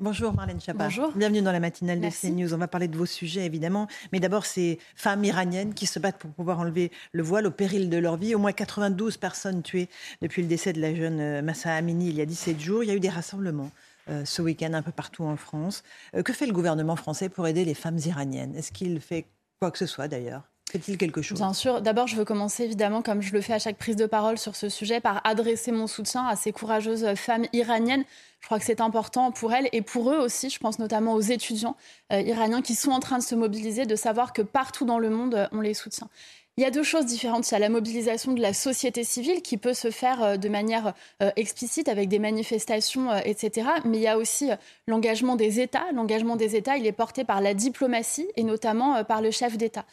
Bonjour Marlène Chabat. Bonjour. Bienvenue dans la matinale Merci. de CNews. On va parler de vos sujets évidemment. Mais d'abord, ces femmes iraniennes qui se battent pour pouvoir enlever le voile au péril de leur vie. Au moins 92 personnes tuées depuis le décès de la jeune euh, Massa Amini il y a 17 jours. Il y a eu des rassemblements. euh, ce week-end un peu partout en France. Euh, que fait le gouvernement français pour aider les femmes iraniennes? Est-ce qu'il fait quoi que ce soit d'ailleurs? Fait-il quelque chose? Bien sûr. D'abord, je veux commencer évidemment, comme je le fais à chaque prise de parole sur ce sujet, par adresser mon soutien à ces courageuses femmes iraniennes. Je crois que c'est important pour elles et pour eux aussi. Je pense notamment aux étudiants euh, iraniens qui sont en train de se mobiliser, de savoir que partout dans le monde, euh, on les soutient. Il y a deux choses différentes. Il y a la mobilisation de la société civile qui peut se faire euh, de manière euh, explicite avec des manifestations, euh, etc. Mais il y a aussi l'engagement des États. L'engagement des États, il est porté par la diplomatie et notamment par le chef d'État.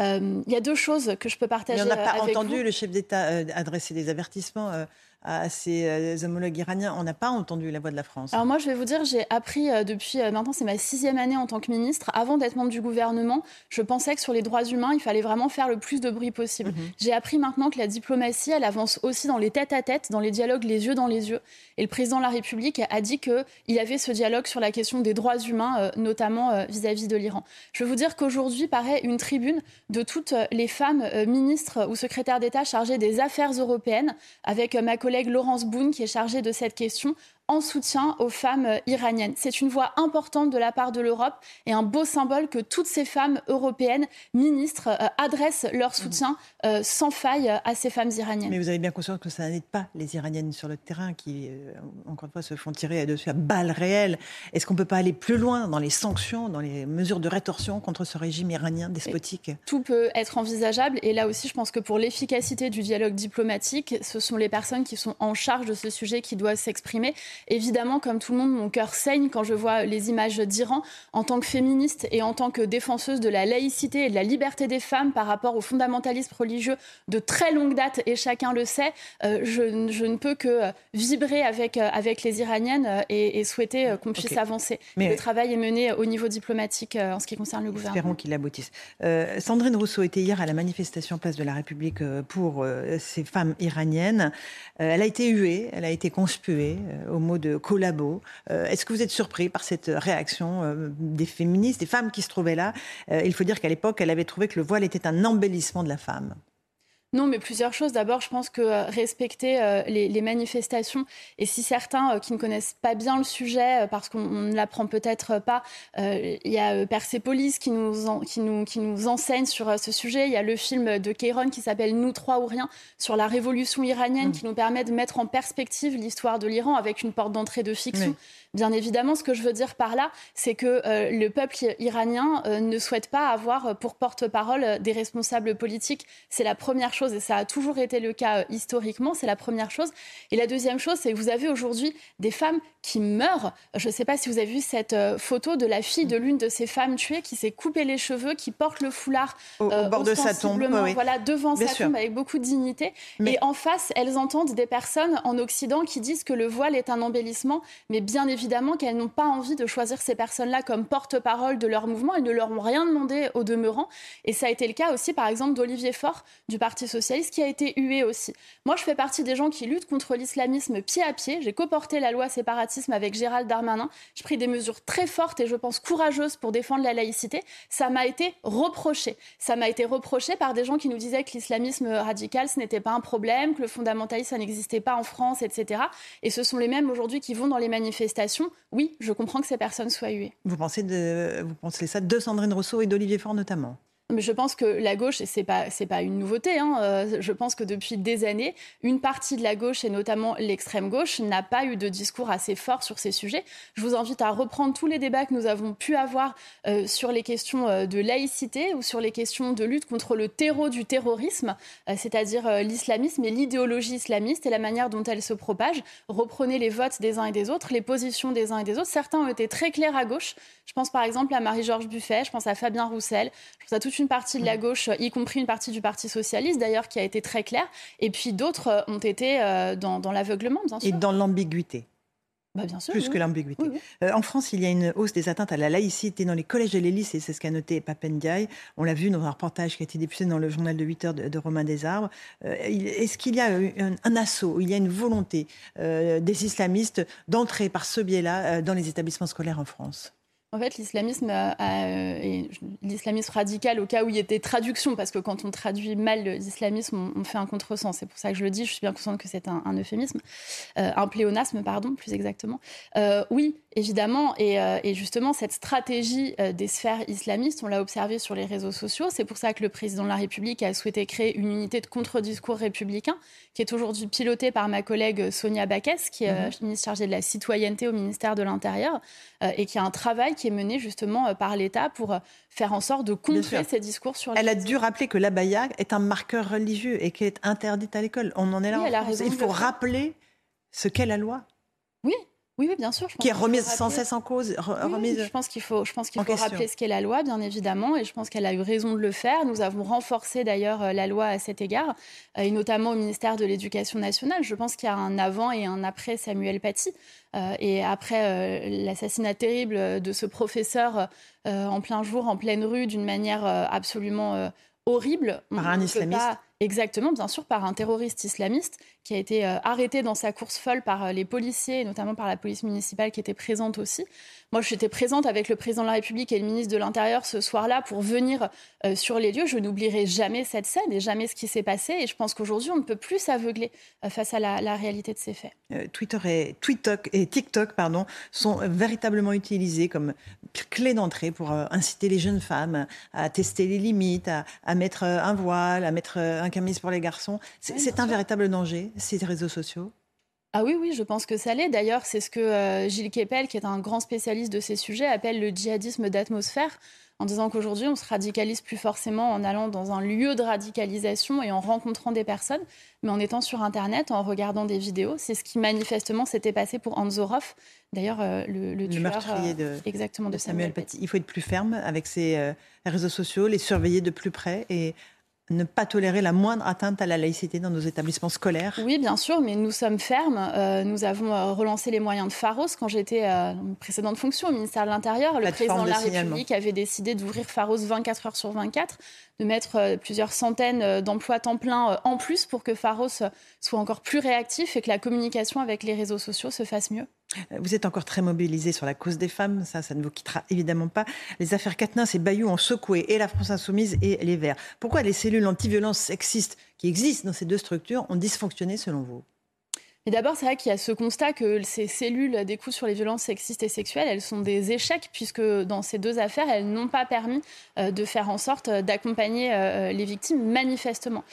Euh, il y a deux choses que je peux Mais partager on n'a pas avec entendu vous. le chef d'État adresser des avertissements à ses euh, homologues iraniens. On n'a pas entendu la voix de la France. Alors moi, je vais vous dire, j'ai appris euh, depuis euh, maintenant, c'est ma sixième année en tant que ministre. Avant d'être membre du gouvernement, je pensais que sur les droits humains, il fallait vraiment faire le plus de bruit possible. Mhm. J'ai appris maintenant que la diplomatie, elle avance aussi dans les tête-à-tête, dans les dialogues les yeux dans les yeux. Et le président de la République a dit qu'il y avait ce dialogue sur la question des droits humains, notamment vis-à-vis de l'Iran. Je veux vous dire qu'aujourd'hui paraît une tribune de toutes les femmes ministres ou secrétaires d'État chargées des affaires européennes, avec ma collègue Laurence Boone qui est chargée de cette question en soutien aux femmes euh, iraniennes. C'est une voix importante de la part de l'Europe et un beau symbole que toutes ces femmes européennes, ministres, euh, adressent leur soutien euh, sans faille à ces femmes iraniennes. Mais vous avez bien conscience que ça n'aide pas les Iraniennes sur le terrain qui, encore une fois, se font tirer dessus à balles réelles. Est-ce qu'on ne peut pas aller plus loin dans les sanctions, dans les mesures de rétorsion contre ce régime iranien despotique? Tout peut être envisageable et là aussi je pense que pour l'efficacité du dialogue diplomatique, ce sont les personnes qui sont en charge de ce sujet qui doivent s'exprimer. Évidemment, comme tout le monde, mon cœur saigne quand je vois les images d'Iran. En tant que féministe et en tant que défenseuse de la laïcité et de la liberté des femmes par rapport au fondamentalisme religieux de très longue date, et chacun le sait, euh, je, je ne peux que euh, vibrer avec, euh, avec les Iraniennes et, et souhaiter qu'on puisse avancer. Mais- Le travail est mené au niveau diplomatique en ce qui concerne le gouvernement. Espérons qu'il aboutisse. Euh, Sandrine Rousseau était hier à la manifestation Place de la République pour ces femmes iraniennes. Elle a été huée, elle a été conspuée au mot de collabo. Euh, Est-ce que vous êtes surpris par cette réaction euh, des féministes, des femmes qui se trouvaient là? Euh, Il faut dire qu'à l'époque, elle avait trouvé que le voile était un embellissement de la femme. Non, mais plusieurs choses. D'abord, je pense que euh, respecter euh, les, les manifestations, et si certains euh, qui ne connaissent pas bien le sujet, euh, parce qu'on on ne l'apprend peut-être pas, il y a Persepolis qui nous, en- qui, nous, qui nous enseigne sur ce sujet. Il y a le film de Keiron qui s'appelle Nous trois ou rien, sur la révolution iranienne, qui nous permet de mettre en perspective l'histoire de l'Iran avec une porte d'entrée de fiction. Oui. Bien évidemment, ce que je veux dire par là, c'est que euh, le peuple iranien euh, ne souhaite pas avoir euh, pour porte-parole des responsables politiques. C'est la première chose, et ça a toujours été le cas historiquement, c'est la première chose. Et la deuxième chose, c'est que vous avez aujourd'hui des femmes qui meurent. Je ne sais pas si vous avez vu cette photo de la fille de l'une de ces femmes tuées qui s'est coupé les cheveux, qui porte le foulard Au, au bord de sa tombe. oui. voilà, devant Bien sa sûr. tombe avec beaucoup de dignité. Mais- Et en face, elles entendent des personnes en Occident qui disent que le voile est un embellissement, mais bien évidemment qu'elles n'ont pas envie de choisir ces personnes-là comme porte-parole de leur mouvement. Elles ne leur ont rien demandé au demeurant. Et ça a été le cas aussi, par exemple, d'Olivier Faure du Parti Socialiste, qui a été hué aussi. Moi, je fais partie des gens qui luttent contre l'islamisme pied à pied. J'ai coporté la loi séparatisme avec Gérald Darmanin. J'ai pris des mesures très fortes et je pense courageuses pour défendre la laïcité. Ça m'a été reproché. Ça m'a été reproché par des gens qui nous disaient que l'islamisme radical, ce n'était pas un problème, que le fondamentalisme, ça n'existait pas en France, etc. Et ce sont les mêmes aujourd'hui qui vont dans les manifestations. Oui, je comprends que ces personnes soient huées. Vous pensez, de, vous pensez ça de Sandrine Rousseau et d'Olivier Faure notamment? Mais je pense que la gauche, et c'est pas pas une nouveauté, hein, euh, je pense que depuis des années, une partie de la gauche et notamment l'extrême gauche n'a pas eu de discours assez fort sur ces sujets. Je vous invite à reprendre tous les débats que nous avons pu avoir euh, sur les questions euh, de laïcité ou sur les questions de lutte contre le terreau du terrorisme, c'est-à-dire l'islamisme et l'idéologie islamiste et la manière dont elle se propage. Reprenez les votes des uns et des autres, les positions des uns et des autres. Certains ont été très clairs à gauche. Je pense par exemple à Marie-Georges Buffet, je pense à Fabien Roussel, je pense à toute une partie de la gauche, y compris une partie du Parti socialiste d'ailleurs, qui a été très claire. Et puis d'autres euh, ont été euh, dans, l'aveuglement, bien sûr. Et dans l'ambiguïté. Bah, bien sûr, Plus que l'ambiguïté. Euh, en France, il y a une hausse des atteintes à la laïcité dans les collèges et les lycées, c'est ce qu'a noté Papendiaï. On l'a vu dans un reportage qui a été diffusé dans le journal de 8 heures de, Romain Desarbres. Est-ce qu'il y a un, un, assaut, il y a une volonté des islamistes d'entrer par ce biais-là dans les établissements scolaires en France? En fait, l'islamisme, euh, l'islamisme radical, au cas où il y était traduction, parce que quand on traduit mal l'islamisme, on, fait un contresens. C'est pour ça que je le dis. Je suis bien consciente que c'est un, euphémisme, euh, un pléonasme, pardon, plus exactement. Euh, oui, évidemment, et, justement, cette stratégie des sphères islamistes, on l'a observé sur les réseaux sociaux. C'est pour ça que le président de la République a souhaité créer une unité de contre-discours républicain, qui est aujourd'hui pilotée par ma collègue Sonia Baquès, qui est mhm. ministre chargée de la citoyenneté au ministère de l'Intérieur, et qui a un travail qui est mené justement euh, par l'État pour euh, faire en sorte de contrer ces discours sur. Elle a dû rappeler que l'abaya est un marqueur religieux et qu'elle est interdite à l'école. On en est là. Il faut rappeler ce qu'est la loi. Oui, oui, bien sûr. qui est remise sans cesse en cause. remise je pense qu'il faut, je pense qu'il faut rappeler ce qu'est la loi, bien évidemment, et je pense qu'elle a eu raison de le faire. Nous avons renforcé d'ailleurs euh, la loi à cet égard, euh, et notamment au ministère de l'Éducation nationale. Je pense qu'il y a un avant et un après Samuel Paty, euh, et après l'assassinat terrible de ce professeur en plein jour, en pleine rue, d'une manière absolument horrible. Par un islamiste. Exactement, bien sûr, par un terroriste islamiste qui a été euh, arrêté dans sa course folle par euh, les policiers, notamment par la police municipale qui était présente aussi. Moi, j'étais présente avec le président de la République et le ministre de l'Intérieur ce soir-là pour venir euh, sur les lieux. Je n'oublierai jamais cette scène et jamais ce qui s'est passé. Et je pense qu'aujourd'hui, on ne peut plus s'aveugler face à la, réalité de ces faits. Twitter et, TikTok, et TikTok pardon, sont véritablement utilisés comme clé d'entrée pour inciter les jeunes femmes à tester les limites, à, à mettre un voile, à mettre un camise pour les garçons. C'est un véritable danger, ces réseaux sociaux? Ah oui, oui, je pense que ça l'est. D'ailleurs, c'est ce que euh, Gilles Kepel, qui est un grand spécialiste de ces sujets, appelle le djihadisme d'atmosphère, en disant qu'aujourd'hui, on se radicalise plus forcément en allant dans un lieu de radicalisation et en rencontrant des personnes, mais en étant sur Internet, en regardant des vidéos. C'est ce qui manifestement s'était passé pour Anzorov, d'ailleurs euh, le, le, meurtrier de, exactement, de, Samuel, Paty. Il faut être plus ferme avec ces euh, réseaux sociaux, les surveiller de plus près et ne pas tolérer la moindre atteinte à la laïcité dans nos établissements scolaires Oui, bien sûr, mais nous sommes fermes. Euh, nous avons euh, relancé les moyens de Pharos quand j'étais euh, en précédente fonction au ministère de l'Intérieur. Le président de la République avait décidé d'ouvrir Pharos 24 heures sur 24 de mettre euh, plusieurs centaines d'emplois temps plein en plus pour que Pharos soit encore plus réactif et que la communication avec les réseaux sociaux se fasse mieux. Vous êtes encore très mobilisé sur la cause des femmes, ça, ça ne vous quittera évidemment pas. Les affaires Quatennens et Bayou ont secoué et la France Insoumise et les Verts. Pourquoi les cellules anti-violence sexistes qui existent dans ces deux structures ont dysfonctionné selon vous? Mais d'abord, c'est vrai qu'il y a ce constat que ces cellules d'écoute sur les violences sexistes et sexuelles, elles sont des échecs, puisque dans ces deux affaires, elles n'ont pas permis euh, de faire en sorte euh, d'accompagner euh, les victimes manifestement.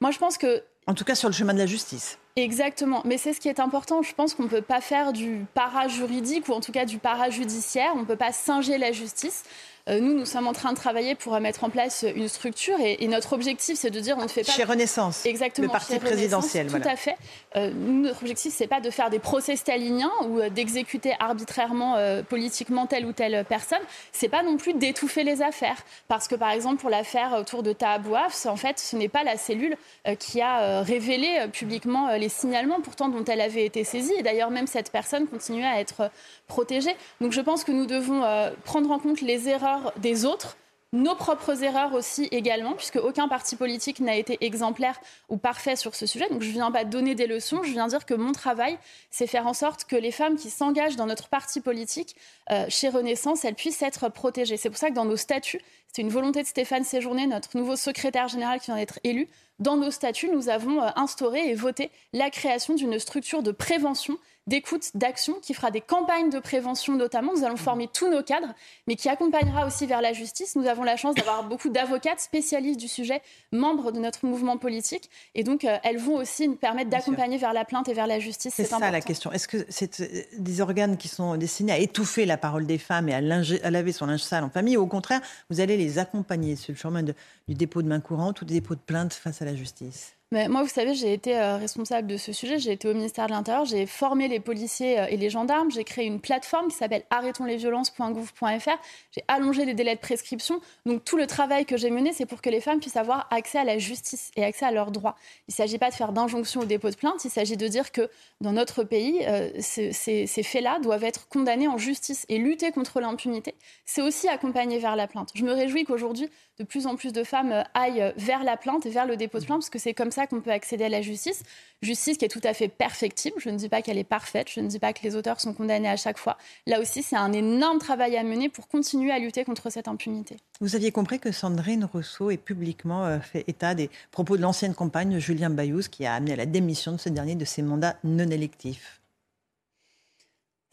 Moi, je pense que... En tout cas, sur le chemin de la justice. Exactement. Mais c'est ce qui est important. Je pense qu'on ne peut pas faire du para-juridique ou en tout cas du para-judiciaire. On ne peut pas singer la justice. Euh, nous, nous sommes en train de travailler pour mettre en place une structure et, notre objectif, c'est de dire on ne fait pas. Chez Renaissance. Exactement. Le parti présidentiel. Tout à fait. Euh, notre objectif, c'est pas de faire des procès staliniens ou euh, d'exécuter arbitrairement politiquement telle ou telle personne. C'est pas non plus d'étouffer les affaires. Parce que, par exemple, pour l'affaire autour de Tahabouaf, en fait, ce n'est pas la cellule qui a révélé publiquement les signalements, pourtant dont elle avait été saisie. Et d'ailleurs, même cette personne continuait à être protégée. Donc, je pense que nous devons prendre en compte les erreurs des autres, nos propres erreurs aussi également, puisque aucun parti politique n'a été exemplaire ou parfait sur ce sujet. Donc je ne viens pas donner des leçons, je viens dire que mon travail, c'est faire en sorte que les femmes qui s'engagent dans notre parti politique, euh, chez Renaissance, elles puissent être protégées. C'est pour ça que dans nos statuts, c'est une volonté de Stéphane Séjourné, notre nouveau secrétaire général qui vient d'être élu, dans nos statuts, nous avons euh, instauré et voté la création d'une structure de prévention d'écoute, d'action, qui fera des campagnes de prévention notamment. Nous allons former tous nos cadres, mais qui accompagnera aussi vers la justice. Nous avons la chance d'avoir beaucoup d'avocates spécialistes du sujet, membres de notre mouvement politique, et donc euh, elles vont aussi nous permettre d'accompagner vers la plainte et vers la justice. C'est ça la question. Est-ce que c'est euh, des organes qui sont destinés à étouffer la parole des femmes et à, à laver son linge sale en famille, ou au contraire, vous allez les accompagner sur le chemin du dépôt de main courante ou du dépôt de plainte face à la justice? Mais moi, vous savez, j'ai été euh, responsable de ce sujet. J'ai été au ministère de l'Intérieur. J'ai formé les policiers euh, et les gendarmes. J'ai créé une plateforme qui s'appelle arrêtonslesviolences.gouv.fr. J'ai allongé les délais de prescription. Donc, tout le travail que j'ai mené, c'est pour que les femmes puissent avoir accès à la justice et accès à leurs droits. Il ne s'agit pas de faire d'injonction au dépôt de plainte. Il s'agit de dire que dans notre pays, euh, ces, ces faits-là doivent être condamnés en justice et lutter contre l'impunité. C'est aussi accompagner vers la plainte. Je me réjouis qu'aujourd'hui, de plus en plus de femmes aillent vers la plainte et vers le dépôt de plainte, parce que c'est comme ça qu'on peut accéder à la justice. Justice qui est tout à fait perfectible. Je ne dis pas qu'elle est parfaite. Je ne dis pas que les auteurs sont condamnés à chaque fois. Là aussi, c'est un énorme travail à mener pour continuer à lutter contre cette impunité. Vous aviez compris que Sandrine Rousseau ait publiquement euh, fait état des propos de l'ancienne compagne Julien Bayous qui a amené à la démission de ce dernier de ses mandats non électifs.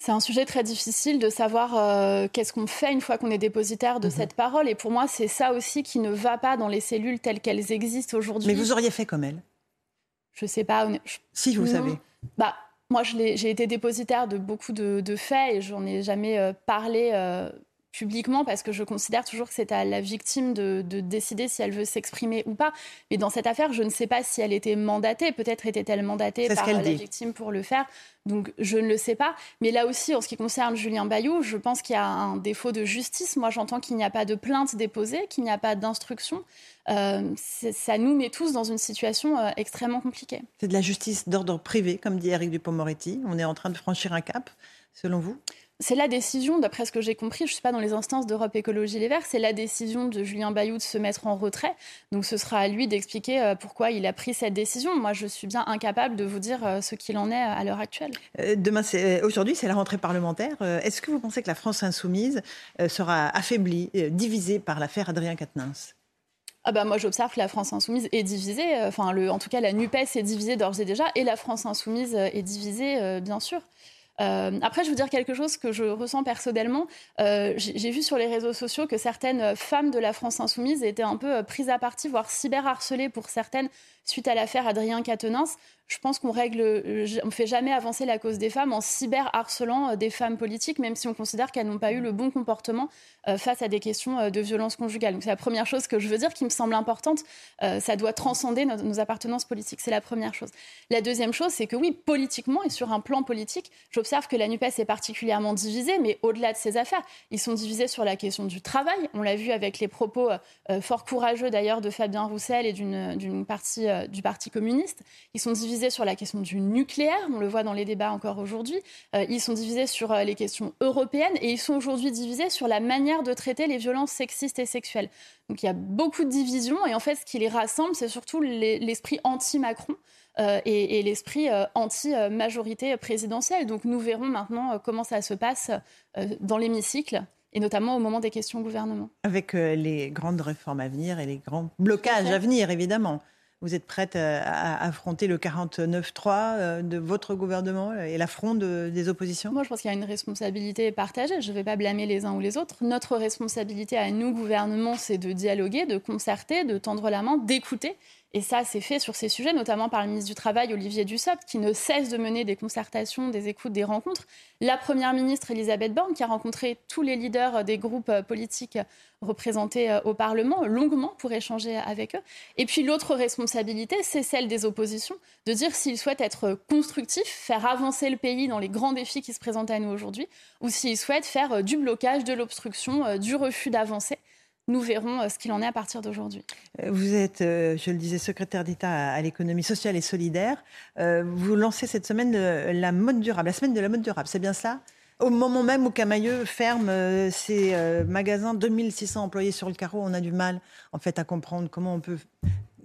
C'est un sujet très difficile de savoir euh, qu'est-ce qu'on fait une fois qu'on est dépositaire de mhm. cette parole. Et pour moi, c'est ça aussi qui ne va pas dans les cellules telles qu'elles existent aujourd'hui. Mais vous auriez fait comme elle? Je ne sais pas. Si, vous savez. Bah, moi, j'ai été dépositaire de beaucoup de, faits et j'en ai jamais euh, parlé euh, publiquement parce que je considère toujours que c'est à la victime de, décider si elle veut s'exprimer ou pas. Mais dans cette affaire, je ne sais pas si elle était mandatée. Peut-être était-elle mandatée par la victime pour le faire. Donc je ne le sais pas. Mais là aussi, en ce qui concerne Julien Bayou, je pense qu'il y a un défaut de justice. Moi, j'entends qu'il n'y a pas de plainte déposée, qu'il n'y a pas d'instruction. Euh, ça nous met tous dans une situation euh, extrêmement compliquée. C'est de la justice d'ordre privé, comme dit Eric Dupont-Moretti. On est en train de franchir un cap, selon vous? C'est la décision, d'après ce que j'ai compris, je ne suis pas dans les instances d'Europe Écologie Les Verts, c'est la décision de Julien Bayou de se mettre en retrait. Donc ce sera à lui d'expliquer euh, pourquoi il a pris cette décision. Moi, je suis bien incapable de vous dire euh, ce qu'il en est à l'heure actuelle. Euh, demain, aujourd'hui, c'est la rentrée parlementaire. Est-ce que vous pensez que la France insoumise sera affaiblie, divisée par l'affaire Adrien Quatennens? Ah bah moi j'observe que la France insoumise est divisée, enfin le, en tout cas la NUPES est divisée d'ores et déjà, et la France insoumise est divisée bien sûr. Euh, après, je veux dire quelque chose que je ressens personnellement. Euh, j'ai vu sur les réseaux sociaux que certaines femmes de la France insoumise étaient un peu euh, prises à partie, voire cyberharcelées pour certaines suite à l'affaire Adrien Quatennens, je pense qu'on règle, euh, on fait jamais avancer la cause des femmes en cyber-harcelant euh, des femmes politiques, même si on considère qu'elles n'ont pas eu le bon comportement euh, face à des questions de violence conjugale. C'est la première chose que je veux dire qui me semble importante. ça doit transcender nos, appartenances politiques. C'est la première chose. La deuxième chose, c'est que oui, politiquement et sur un plan politique, j'observe que la NUPES est particulièrement divisée, mais au-delà de ces affaires, ils sont divisés sur la question du travail. On l'a vu avec les propos fort courageux d'ailleurs de Fabien Roussel et d'une partie euh, du Parti communiste. Ils sont divisés sur la question du nucléaire, on le voit dans les débats encore aujourd'hui. Euh, ils sont divisés sur euh, les questions européennes et ils sont aujourd'hui divisés sur la manière de traiter les violences sexistes et sexuelles. Donc il y a beaucoup de divisions et en fait ce qui les rassemble, c'est surtout l'esprit anti-Macron. et, l'esprit anti-majorité présidentielle. Donc nous verrons maintenant comment ça se passe dans l'hémicycle et notamment au moment des questions au gouvernement. Avec les grandes réformes à venir et les grands blocages à venir, évidemment. Vous êtes prête euh, à affronter le 49-3 euh, de votre gouvernement et l'affront des oppositions? Moi, je pense qu'il y a une responsabilité partagée. Je ne vais pas blâmer les uns ou les autres. Notre responsabilité à nous, gouvernement, c'est de dialoguer, de concerter, de tendre la main, d'écouter et ça, c'est fait sur ces sujets, notamment par le ministre du Travail, Olivier Dussopt, qui ne cesse de mener des concertations, des écoutes, des rencontres. La Première ministre, Elisabeth Borne, qui a rencontré tous les leaders des groupes politiques représentés euh, au Parlement longuement pour échanger avec eux. Et puis l'autre responsabilité, c'est celle des oppositions, de dire s'ils souhaitent être constructifs, faire avancer le pays dans les grands défis qui se présentent à nous aujourd'hui, ou s'ils souhaitent faire euh, du blocage, de l'obstruction, euh, du refus d'avancer nous verrons euh, ce qu'il en est à partir d'aujourd'hui. Euh, vous êtes, euh, je le disais, secrétaire d'État à l'économie sociale et solidaire. Vous lancez cette semaine la mode durable, la semaine de la mode durable, c'est bien ça? Au moment même où Camailleux ferme ses magasins, 2600 employés sur le carreau, on a du mal en fait à comprendre comment on peut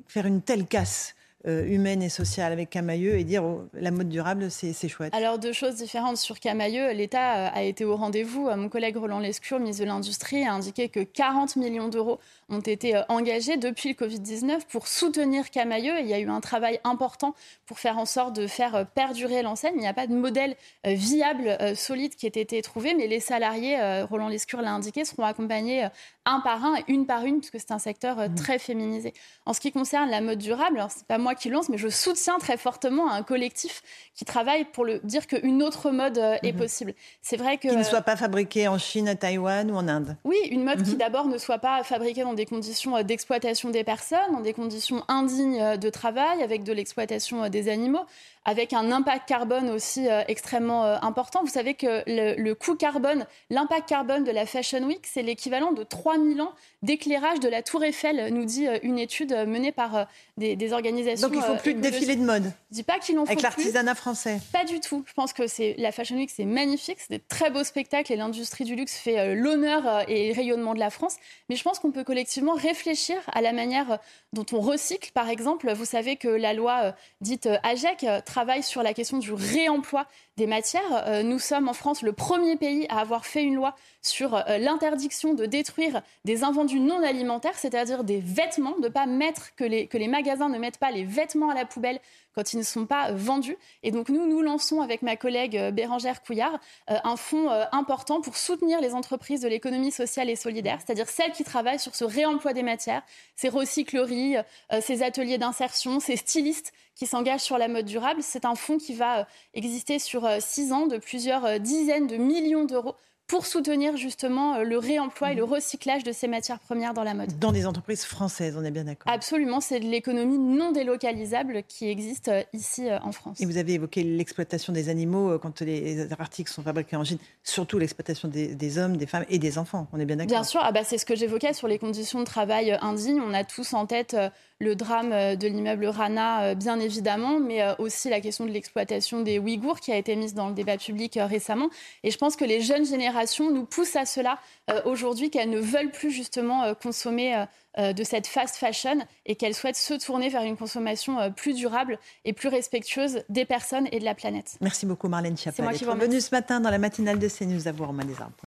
faire une telle casse humaine et sociale avec Camailleux et dire oh, la mode durable, c'est chouette Alors, deux choses différentes. Sur Camailleux, l'État a été au rendez-vous. Mon collègue Roland Lescure, ministre de l'Industrie, a indiqué que 40 millions d'euros ont été engagés depuis le Covid-19 pour soutenir Camailleux. il y a eu un travail important pour faire en sorte de faire perdurer l'enseigne. Il n'y a pas de modèle viable, solide qui ait été trouvé, mais les salariés, Roland Lescure l'a indiqué, seront accompagnés un par un et une par une, puisque c'est un secteur mmh. très féminisé. En ce qui concerne la mode durable, alors c'est pas moi qui lance, mais je soutiens très fortement un collectif qui travaille pour le dire qu'une autre mode euh, est mhm. possible. C'est vrai que qui ne soit pas fabriquée en Chine, à Taïwan ou en Inde. Oui, une mode qui mhm. d'abord ne soit pas fabriquée dans des conditions euh, d'exploitation des personnes, dans des conditions indignes euh, de travail, avec de l'exploitation des animaux avec un impact carbone aussi extrêmement important. Vous savez que le, le coût carbone, l'impact carbone de la Fashion Week, c'est l'équivalent de 3000 ans d'éclairage de la Tour Eiffel, nous dit une étude menée par des, organisations. Donc il ne faut plus de défilés de mode. Je dis pas qu'il en faut Avec l'artisanat français. Pas du tout. Je pense que c'est la Fashion Week, c'est magnifique, c'est des très beaux spectacles et l'industrie du luxe fait euh, l'honneur euh, et le rayonnement de la France. Mais je pense qu'on peut collectivement réfléchir à la manière euh, dont on recycle. Par exemple, vous savez que la loi dite AGEC travaille sur la question du réemploi des matières. Nous sommes en France le premier pays à avoir fait une loi sur l'interdiction de détruire des invendus non alimentaires, c'est-à-dire des vêtements, de pas mettre que les, que les magasins ne mettent pas les vêtements à la poubelle quand ils ne sont pas vendus. Et donc nous, nous lançons avec ma collègue euh, Bérangère Couillard euh, un fonds euh, important pour soutenir les entreprises de l'économie sociale et solidaire, c'est-à-dire celles qui travaillent sur ce réemploi des matières, ces recycleries, ces ateliers d'insertion, ces stylistes qui s'engagent sur la mode durable. C'est un fonds qui va exister sur six ans de plusieurs dizaines de millions d'euros pour soutenir justement euh, le réemploi et le recyclage de ces matières premières dans la mode. Dans des entreprises françaises, on est bien d'accord. Absolument, c'est de l'économie non délocalisable qui existe euh, ici euh, en France. Et vous avez évoqué l'exploitation des animaux quand les articles sont fabriqués en Chine, surtout l'exploitation des, hommes, des femmes et des enfants, on est bien d'accord Bien sûr, ah bah c'est ce que j'évoquais sur les conditions de travail indignes. On a tous en tête le drame de l'immeuble Rana, bien évidemment, mais aussi la question de l'exploitation des Ouïghours qui a été mise dans le débat public récemment. Et je pense que les jeunes générations nous poussent à cela aujourd'hui, qu'elles ne veulent plus justement consommer de cette fast fashion et qu'elles souhaitent se tourner vers une consommation plus durable et plus respectueuse des personnes et de la planète. Merci beaucoup Marlène Schiappa d'être venue ce matin dans la matinale de CNews à vous, Romain Desarbres.